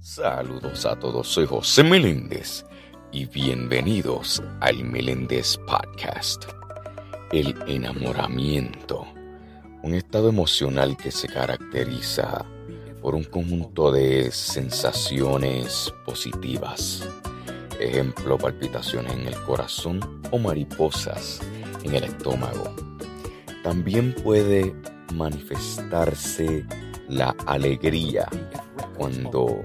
Saludos a todos, soy José Meléndez y bienvenidos al Meléndez Podcast. El enamoramiento, un estado emocional que se caracteriza por un conjunto de sensaciones positivas. Ejemplo, palpitaciones en el corazón o mariposas en el estómago. También puede manifestarse la alegría cuando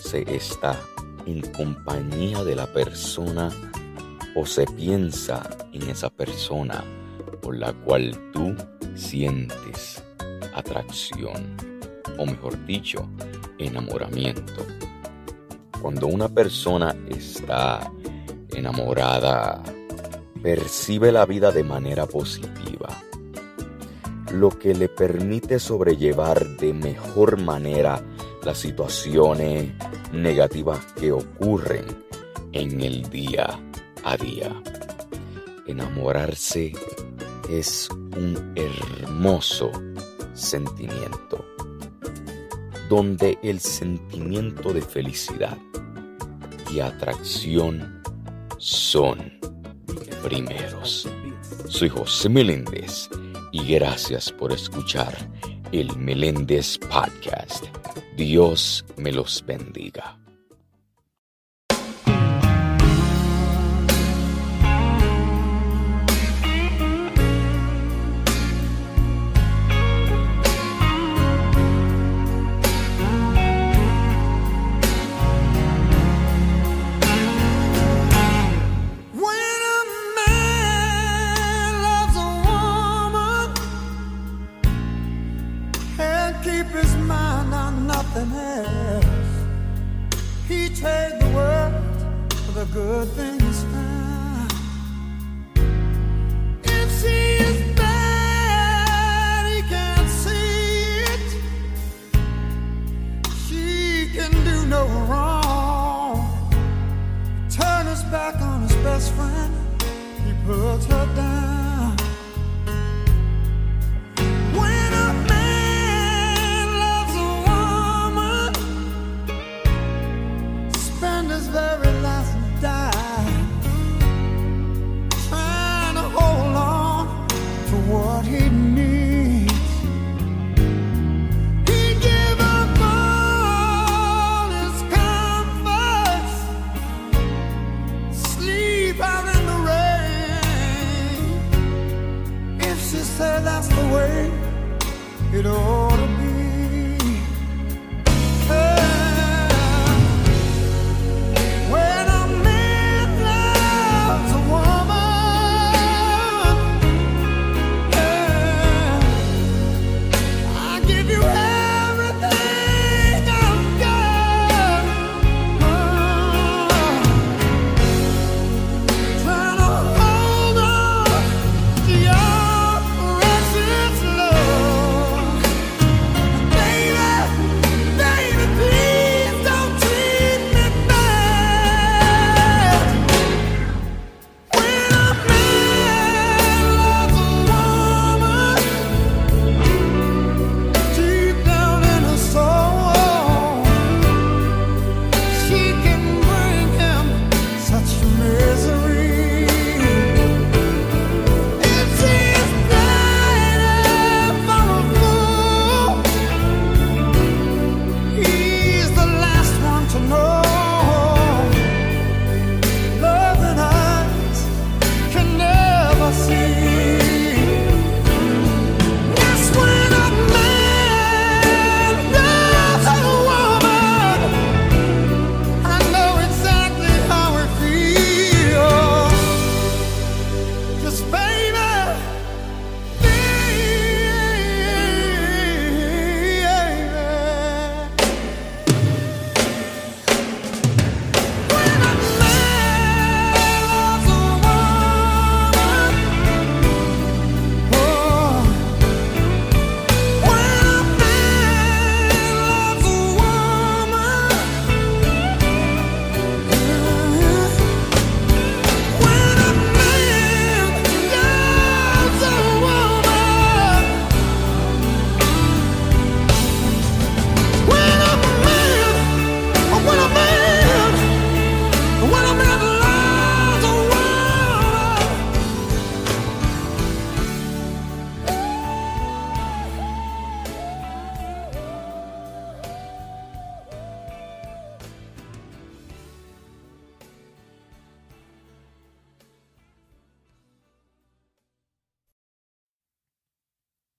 se está en compañía de la persona o se piensa en esa persona por la cual tú sientes atracción o mejor dicho, enamoramiento. Cuando una persona está enamorada, percibe la vida de manera positiva, lo que le permite sobrellevar de mejor manera las situaciones negativas que ocurren en el día a día. Enamorarse es un hermoso sentimiento, donde el sentimiento de felicidad y atracción son primeros. Soy José Meléndez y gracias por escuchar el Meléndez Podcast. Dios me los bendiga. Good things found. If she is bad, he can't see it. She can do no wrong. Turn his back on his best friend, he puts her down.